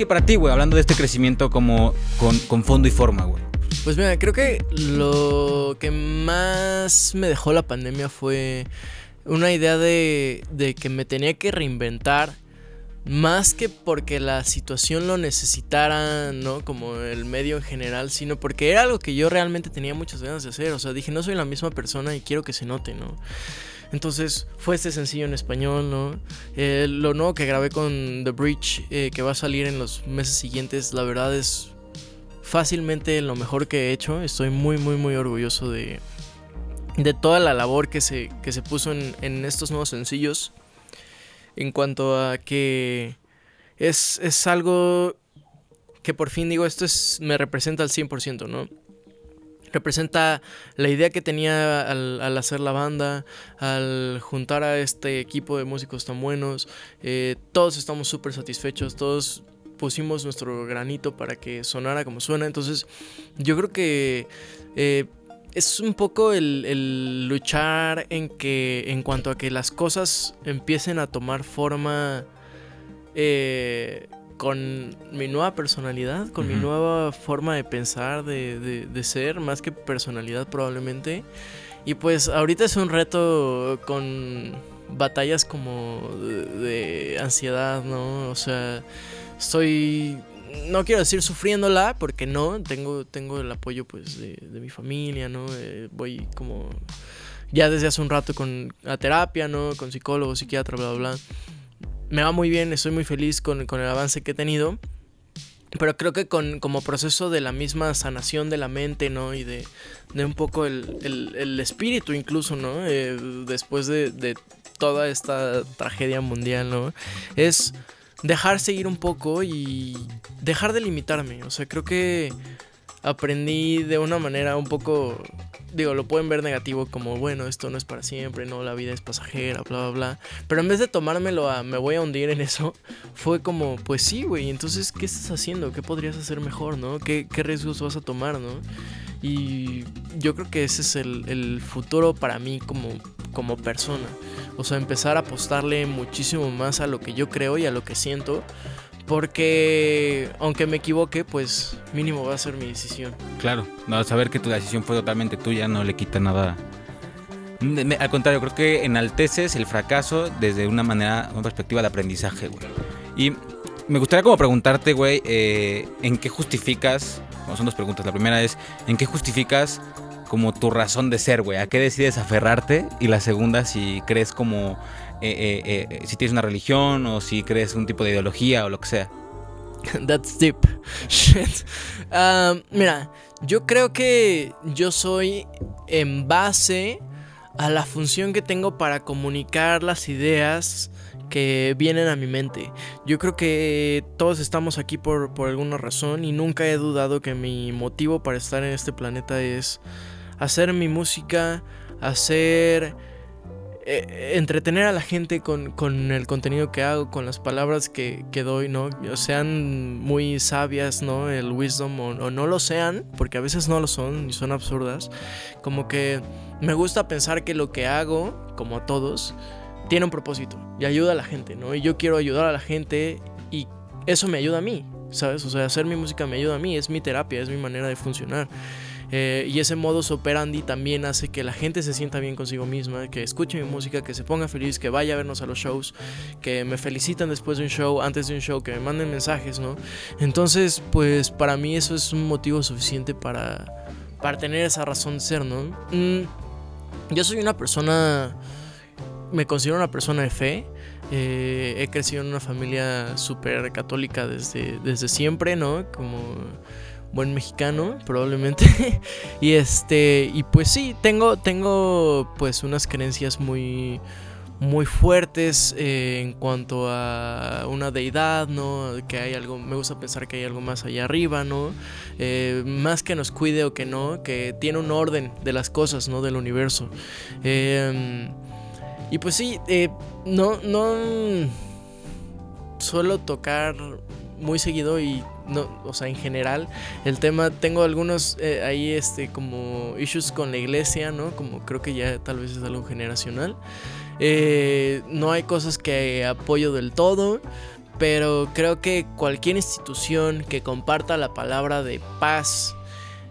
sigue para ti, güey? Hablando de este crecimiento como con, fondo y forma, güey. Pues mira, creo que lo que más me dejó la pandemia fue una idea de, de que me tenía que reinventar más que porque la situación lo necesitara, ¿no? Como el medio en general, sino porque era algo que yo realmente tenía muchas ganas de hacer. O sea, dije, no soy la misma persona y quiero que se note, ¿no? Entonces fue este sencillo en español, ¿no? Eh, lo nuevo que grabé con The Bridge, eh, que va a salir en los meses siguientes, la verdad es fácilmente lo mejor que he hecho. Estoy muy, muy, muy orgulloso de, de toda la labor que se, que se puso en, en estos nuevos sencillos en cuanto a que es, es algo que por fin digo, esto es, me representa al 100%, ¿no? Representa la idea que tenía al, al, hacer la banda, al juntar a este equipo de músicos tan buenos. Eh, todos estamos súper satisfechos, todos pusimos nuestro granito para que sonara como suena. Entonces, yo creo que eh, es un poco el, el, luchar en que en cuanto a que las cosas empiecen a tomar forma eh, con mi nueva personalidad, con uh -huh. mi nueva forma de pensar, de, de, de, ser, más que personalidad probablemente. Y pues ahorita es un reto con batallas como de, de ansiedad, ¿no? O sea, estoy no quiero decir sufriéndola, porque no, tengo, tengo el apoyo pues de, de mi familia, ¿no? Eh, voy como ya desde hace un rato con a terapia, ¿no? Con psicólogo, psiquiatra, bla, bla, bla. Me va muy bien, estoy muy feliz con, con el avance que he tenido. Pero creo que con, como proceso de la misma sanación de la mente, ¿no? Y de, de un poco el, el, espíritu incluso, ¿no? Eh, después de, de toda esta tragedia mundial, ¿no? Es dejar seguir un poco y dejar de limitarme. O sea, creo que aprendí de una manera un poco, digo, lo pueden ver negativo como, bueno, esto no es para siempre, no, la vida es pasajera, bla, bla, bla. Pero en vez de tomármelo a, me voy a hundir en eso, fue como, pues sí, güey, entonces, ¿qué estás haciendo? ¿Qué podrías hacer mejor, no? ¿Qué, qué riesgos vas a tomar, no? Y yo creo que ese es el, el futuro para mí como, como persona. O sea, empezar a apostarle muchísimo más a lo que yo creo y a lo que siento. Porque aunque me equivoque, pues mínimo va a ser mi decisión. Claro, no, saber que tu decisión fue totalmente tuya no le quita nada. Al contrario, creo que enalteces el fracaso desde una manera, una perspectiva de aprendizaje, güey. Y me gustaría como preguntarte, güey, eh, ¿en qué justificas? Bueno, son dos preguntas. La primera es, ¿en qué justificas como tu razón de ser, güey? ¿A qué decides aferrarte? Y la segunda, si crees como, eh, eh, eh, si tienes una religión o si crees un tipo de ideología o lo que sea. That's deep. Shit. Uh, mira, yo creo que yo soy en base a la función que tengo para comunicar las ideas que vienen a mi mente. Yo creo que todos estamos aquí por, por alguna razón y nunca he dudado que mi motivo para estar en este planeta es hacer mi música, hacer... Eh, entretener a la gente con, con, el contenido que hago, con las palabras que, que doy, ¿no? Sean muy sabias, ¿no? El wisdom o, o, no lo sean, porque a veces no lo son y son absurdas. Como que me gusta pensar que lo que hago, como a todos, tiene un propósito y ayuda a la gente, ¿no? Y yo quiero ayudar a la gente y eso me ayuda a mí, ¿sabes? O sea, hacer mi música me ayuda a mí, es mi terapia, es mi manera de funcionar. Eh, y ese modus operandi también hace que la gente se sienta bien consigo misma, que escuche mi música, que se ponga feliz, que vaya a vernos a los shows, que me felicitan después de un show, antes de un show, que me manden mensajes, ¿no? Entonces, pues para mí eso es un motivo suficiente para, para tener esa razón de ser, ¿no? Mm, yo soy una persona, me considero una persona de fe. Eh, he crecido en una familia súper católica desde, desde siempre, ¿no? Como buen mexicano, probablemente. y este, y pues sí, tengo, tengo pues unas creencias muy, muy fuertes eh, en cuanto a una deidad, ¿no? Que hay algo, me gusta pensar que hay algo más allá arriba, ¿no? Eh, más que nos cuide o que no, que tiene un orden de las cosas, ¿no? Del universo. Eh, y pues sí, no, no suelo tocar muy seguido y no, o sea, en general el tema tengo algunos eh, ahí este como issues con la iglesia, ¿no? Como creo que ya tal vez es algo generacional. Eh, no hay cosas que apoyo del todo, pero creo que cualquier institución que comparta la palabra de paz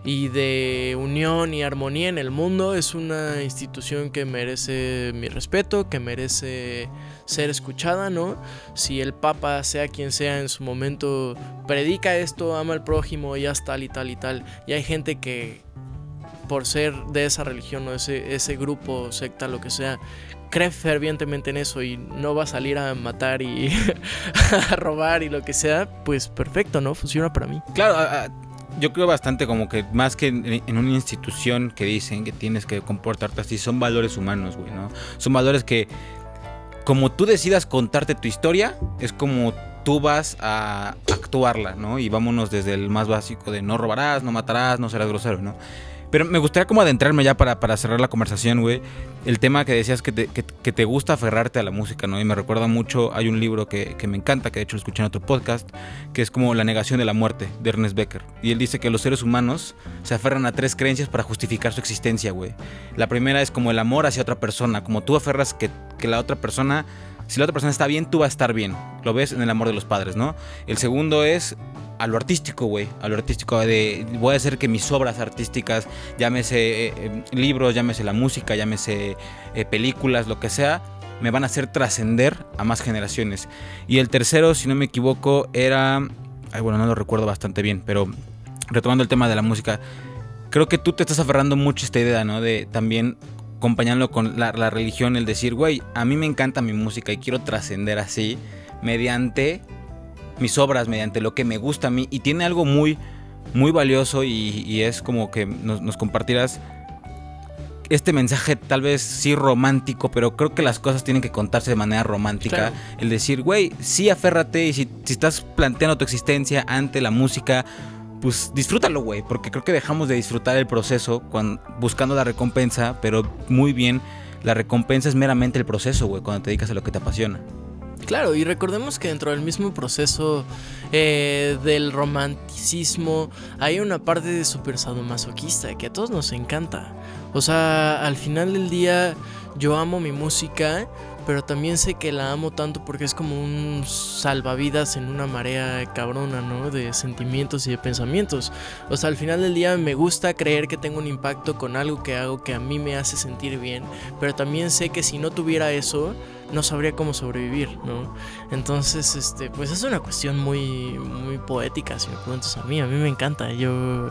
y de unión y armonía en el mundo es una institución que merece mi respeto, que merece ser escuchada, ¿no? Si el Papa, sea quien sea en su momento, predica esto, ama al prójimo, y hasta tal y tal y tal, y hay gente que por ser de esa religión o ese, ese grupo, secta, lo que sea, cree fervientemente en eso y no va a salir a matar y a robar y lo que sea, pues perfecto, ¿no? Funciona para mí. Claro, yo creo bastante como que más que en, una institución que dicen que tienes que comportarte así, son valores humanos, güey, ¿no? Son valores que como tú decidas contarte tu historia, es como tú vas a actuarla, ¿no? Y vámonos desde el más básico de no robarás, no matarás, no serás grosero, ¿no? Pero me gustaría como adentrarme ya para, para cerrar la conversación, güey. El tema que decías que te, que, te, gusta aferrarte a la música, ¿no? Y me recuerda mucho, hay un libro que, que, me encanta, que de hecho lo escuché en otro podcast, que es como La negación de la muerte, de Ernest Becker. Y él dice que los seres humanos se aferran a tres creencias para justificar su existencia, güey. La primera es como el amor hacia otra persona, como tú aferras que, que la otra persona si la otra persona está bien, tú vas a estar bien. Lo ves en el amor de los padres, ¿no? El segundo es a lo artístico, güey. A lo artístico de voy a hacer que mis obras artísticas, llámese eh, eh, libros, llámese la música, llámese eh, películas, lo que sea, me van a hacer trascender a más generaciones. Y el tercero, si no me equivoco, era... Ay, bueno, no lo recuerdo bastante bien, pero retomando el tema de la música, creo que tú te estás aferrando mucho a esta idea, ¿no? De también acompañarlo con la, religión, el decir, güey, a mí me encanta mi música y quiero trascender así mediante mis obras, mediante lo que me gusta a mí. Y tiene algo muy, muy valioso y, es como que nos, compartirás este mensaje tal vez sí romántico, pero creo que las cosas tienen que contarse de manera romántica. El decir, güey, sí aférrate y si, si estás planteando tu existencia ante la música pues disfrútalo, güey, porque creo que dejamos de disfrutar el proceso buscando la recompensa, pero muy bien, la recompensa es meramente el proceso, güey, cuando te dedicas a lo que te apasiona. Claro, y recordemos que dentro del mismo proceso eh, del romanticismo hay una parte de super sadomasoquista que a todos nos encanta. O sea, al final del día yo amo mi música, pero también sé que la amo tanto porque es como un salvavidas en una marea cabrona, ¿no? De sentimientos y de pensamientos. O sea, al final del día me gusta creer que tengo un impacto con algo que hago que a mí me hace sentir bien, pero también sé que si no tuviera eso, no sabría cómo sobrevivir, ¿no? Entonces, este, pues es una cuestión muy, muy poética, si me preguntas a mí. A mí me encanta. Yo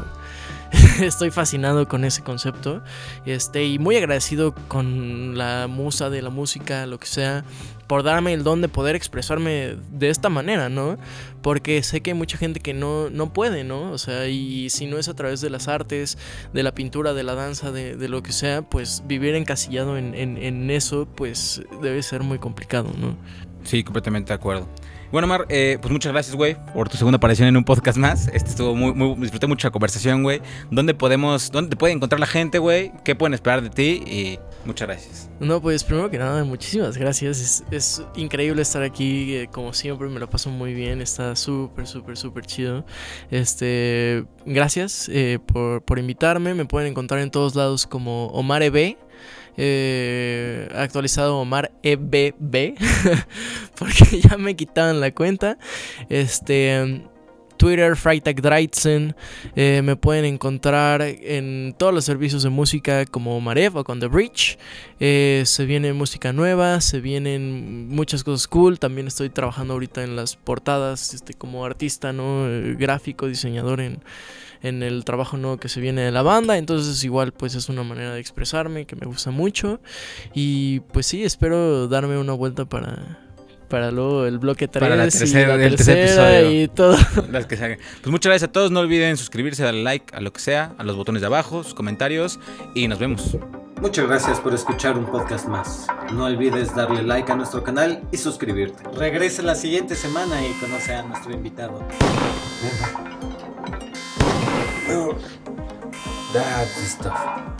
estoy fascinado con ese concepto. Este, y muy agradecido con la musa de la música, lo que sea, por darme el don de poder expresarme de esta manera, ¿no? Porque sé que hay mucha gente que no, no puede, ¿no? O sea, y si no es a través de las artes, de la pintura, de la danza, de, de lo que sea, pues vivir encasillado en, en, en eso, pues debe ser muy complicado, ¿no? Sí, completamente de acuerdo. Bueno, Mar, eh, pues muchas gracias, güey, por tu segunda aparición en un podcast más. Este estuvo muy, muy disfruté mucho la conversación, güey. ¿Dónde podemos, dónde te puede encontrar la gente, güey? ¿Qué pueden esperar de ti? Y muchas gracias. No, pues primero que nada, muchísimas gracias. Es, increíble estar aquí, eh, como siempre, me lo paso muy bien. Está súper, súper, súper chido. Este, gracias eh, por, por invitarme. Me pueden encontrar en todos lados como Omar EB eh, actualizado Omar EBB porque ya me quitaban la cuenta. Este Twitter, Freitag Dreitzen. Eh, me pueden encontrar en todos los servicios de música como Marev o con The Bridge. Eh, se viene música nueva, se vienen muchas cosas cool. También estoy trabajando ahorita en las portadas este, como artista, ¿no? gráfico, diseñador en en el trabajo nuevo que se viene de la banda. Entonces igual pues es una manera de expresarme que me gusta mucho. Y pues sí, espero darme una vuelta para, para luego el bloque 3 para la tercera, y la tercera y todo. Las que se Pues muchas gracias a todos. No olviden suscribirse, darle like a lo que sea, a los botones de abajo, sus comentarios y nos vemos. Muchas gracias por escuchar un podcast más. No olvides darle like a nuestro canal y suscribirte. Regresa la siguiente semana y conoce a nuestro invitado. That's the stuff.